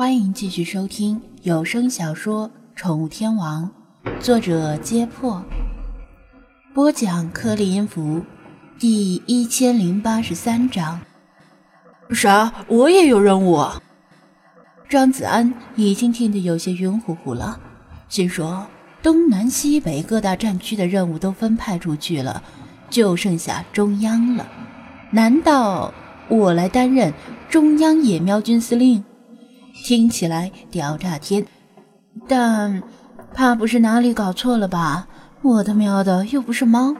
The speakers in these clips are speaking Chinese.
欢迎继续收听有声小说《宠物天王》，作者：揭破，播讲：颗粒音符，第一千零八十三章。啥？我也有任务？张子安已经听得有些晕乎乎了，心说：东南西北各大战区的任务都分派出去了，就剩下中央了。难道我来担任中央野喵军司令？听起来屌炸天，但怕不是哪里搞错了吧？我的喵的，又不是猫！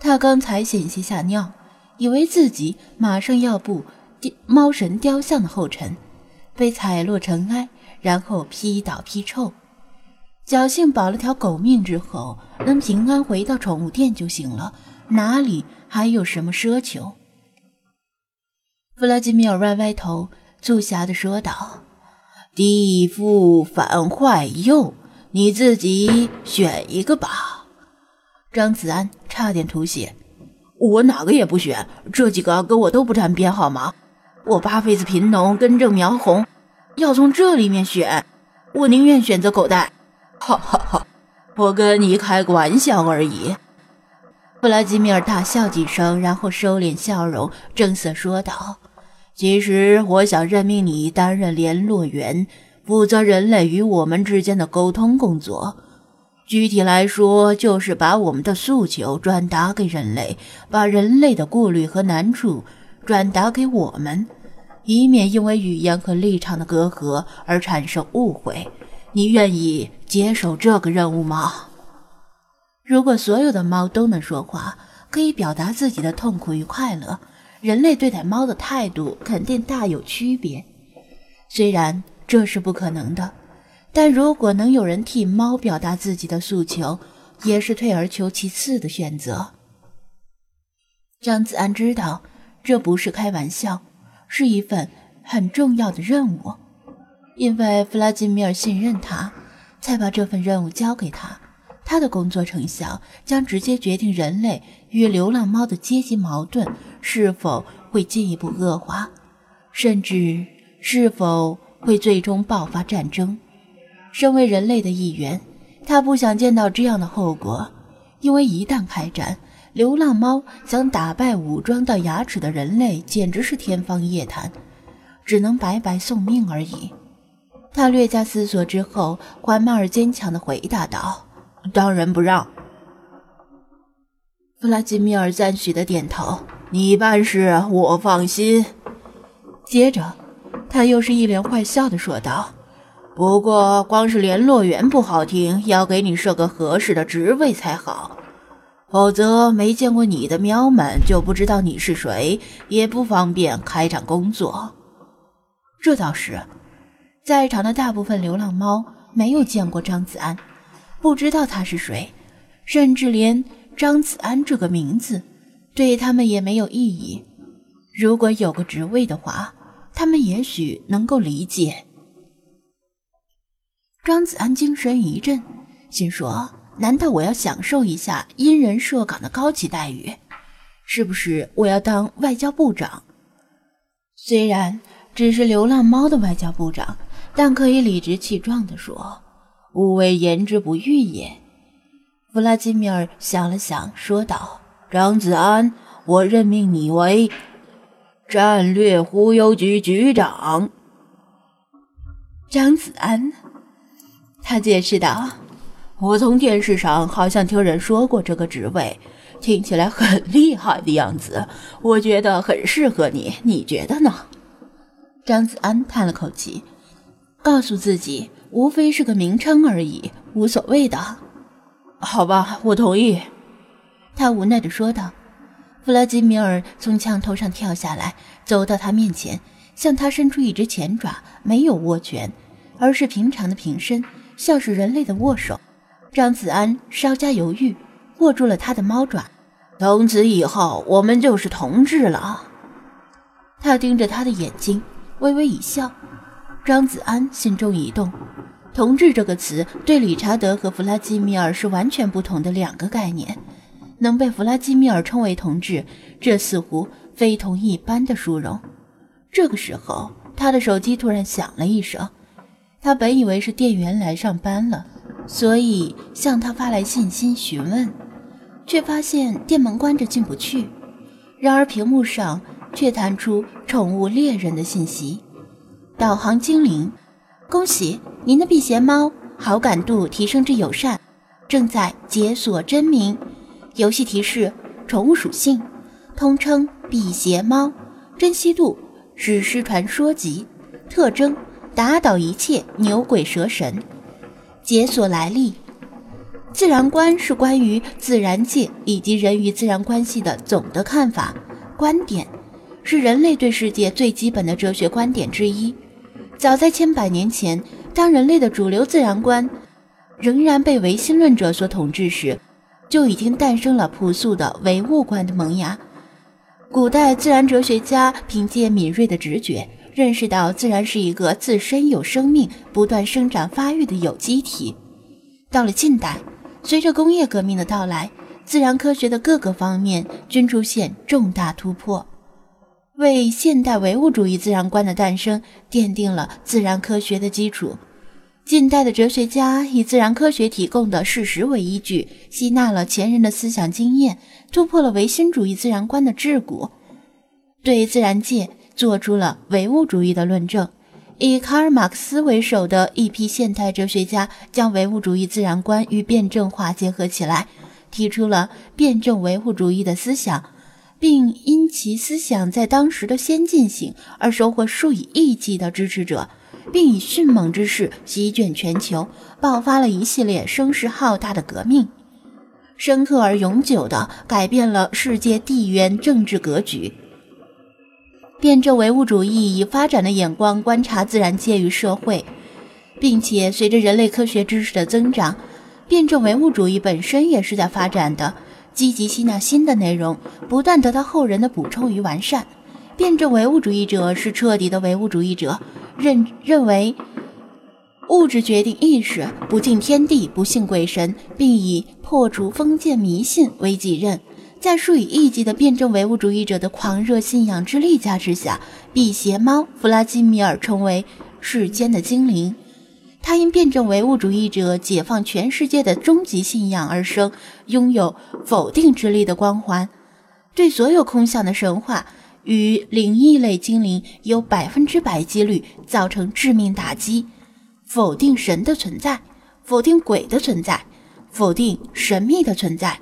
他刚才险些吓尿，以为自己马上要步猫神雕像的后尘，被踩落尘埃，然后劈倒劈臭。侥幸保了条狗命之后，能平安回到宠物店就行了，哪里还有什么奢求？弗拉基米尔歪歪头，促狭地说道。地富反坏右，你自己选一个吧。张子安差点吐血，我哪个也不选，这几个跟我都不沾边，好吗？我八辈子贫农，根正苗红，要从这里面选，我宁愿选择狗带。哈哈哈，我跟你开个玩笑而已。弗拉基米尔大笑几声，然后收敛笑容，正色说道。其实我想任命你担任联络员，负责人类与我们之间的沟通工作。具体来说，就是把我们的诉求转达给人类，把人类的顾虑和难处转达给我们，以免因为语言和立场的隔阂而产生误会。你愿意接受这个任务吗？如果所有的猫都能说话，可以表达自己的痛苦与快乐。人类对待猫的态度肯定大有区别，虽然这是不可能的，但如果能有人替猫表达自己的诉求，也是退而求其次的选择。张子安知道这不是开玩笑，是一份很重要的任务，因为弗拉基米尔信任他，才把这份任务交给他。他的工作成效将直接决定人类与流浪猫的阶级矛盾是否会进一步恶化，甚至是否会最终爆发战争。身为人类的一员，他不想见到这样的后果，因为一旦开战，流浪猫想打败武装到牙齿的人类，简直是天方夜谭，只能白白送命而已。他略加思索之后，缓慢而坚强地回答道。当仁不让。弗拉基米尔赞许的点头：“你办事我放心。”接着，他又是一脸坏笑的说道：“不过，光是联络员不好听，要给你设个合适的职位才好，否则没见过你的喵们就不知道你是谁，也不方便开展工作。”这倒是，在场的大部分流浪猫没有见过张子安。不知道他是谁，甚至连张子安这个名字对他们也没有意义。如果有个职位的话，他们也许能够理解。张子安精神一振，心说：难道我要享受一下因人设岗的高级待遇？是不是我要当外交部长？虽然只是流浪猫的外交部长，但可以理直气壮地说。吾为言之不预也。弗拉基米尔想了想，说道：“张子安，我任命你为战略忽悠局局长。”张子安，他解释道：“我从电视上好像听人说过这个职位，听起来很厉害的样子。我觉得很适合你，你觉得呢？”张子安叹了口气，告诉自己。无非是个名称而已，无所谓的。好吧，我同意。他无奈地说道。弗拉基米尔从墙头上跳下来，走到他面前，向他伸出一只前爪，没有握拳，而是平常的平伸，像是人类的握手。张子安稍加犹豫，握住了他的猫爪。从此以后，我们就是同志了。他盯着他的眼睛，微微一笑。张子安心中一动，同志这个词对理查德和弗拉基米尔是完全不同的两个概念。能被弗拉基米尔称为同志，这似乎非同一般的殊荣。这个时候，他的手机突然响了一声，他本以为是店员来上班了，所以向他发来信息询问，却发现店门关着进不去。然而屏幕上却弹出宠物猎人的信息：导航精灵，恭喜您的辟邪猫好感度提升至友善，正在解锁真名。游戏提示：宠物属性，通称辟邪猫，珍惜度。史诗传说级特征：打倒一切牛鬼蛇神。解锁来历：自然观是关于自然界以及人与自然关系的总的看法观点，是人类对世界最基本的哲学观点之一。早在千百年前，当人类的主流自然观仍然被唯心论者所统治时，就已经诞生了朴素的唯物观的萌芽。古代自然哲学家凭借敏锐的直觉，认识到自然是一个自身有生命、不断生长发育的有机体。到了近代，随着工业革命的到来，自然科学的各个方面均出现重大突破，为现代唯物主义自然观的诞生奠定了自然科学的基础。近代的哲学家以自然科学提供的事实为依据，吸纳了前人的思想经验，突破了唯心主义自然观的桎梏，对自然界做出了唯物主义的论证。以卡尔·马克思为首的一批现代哲学家将唯物主义自然观与辩证化结合起来，提出了辩证唯物主义的思想，并因其思想在当时的先进性而收获数以亿计的支持者。并以迅猛之势席卷全球，爆发了一系列声势浩大的革命，深刻而永久地改变了世界地缘政治格局。辩证唯物主义以发展的眼光观察自然界与社会，并且随着人类科学知识的增长，辩证唯物主义本身也是在发展的，积极吸纳新的内容，不断得到后人的补充与完善。辩证唯物主义者是彻底的唯物主义者。认认为物质决定意识，不敬天地，不信鬼神，并以破除封建迷信为己任。在数以亿计的辩证唯物主义者的狂热信仰之力加持下，辟邪猫弗拉基米尔成为世间的精灵。他因辩证唯物主义者解放全世界的终极信仰而生，拥有否定之力的光环，对所有空想的神话。与灵异类精灵有百分之百几率造成致命打击，否定神的存在，否定鬼的存在，否定神秘的存在，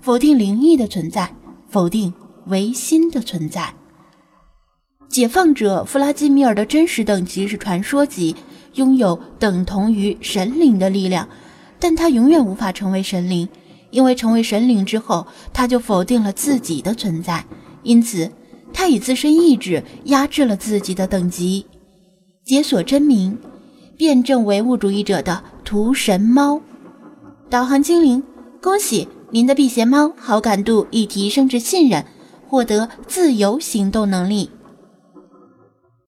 否定灵异的存在，否定唯心的存在。解放者弗拉基米尔的真实等级是传说级，拥有等同于神灵的力量，但他永远无法成为神灵，因为成为神灵之后，他就否定了自己的存在，因此。他以自身意志压制了自己的等级，解锁真名，辩证唯物主义者的屠神猫，导航精灵，恭喜您的辟邪猫好感度已提升至信任，获得自由行动能力。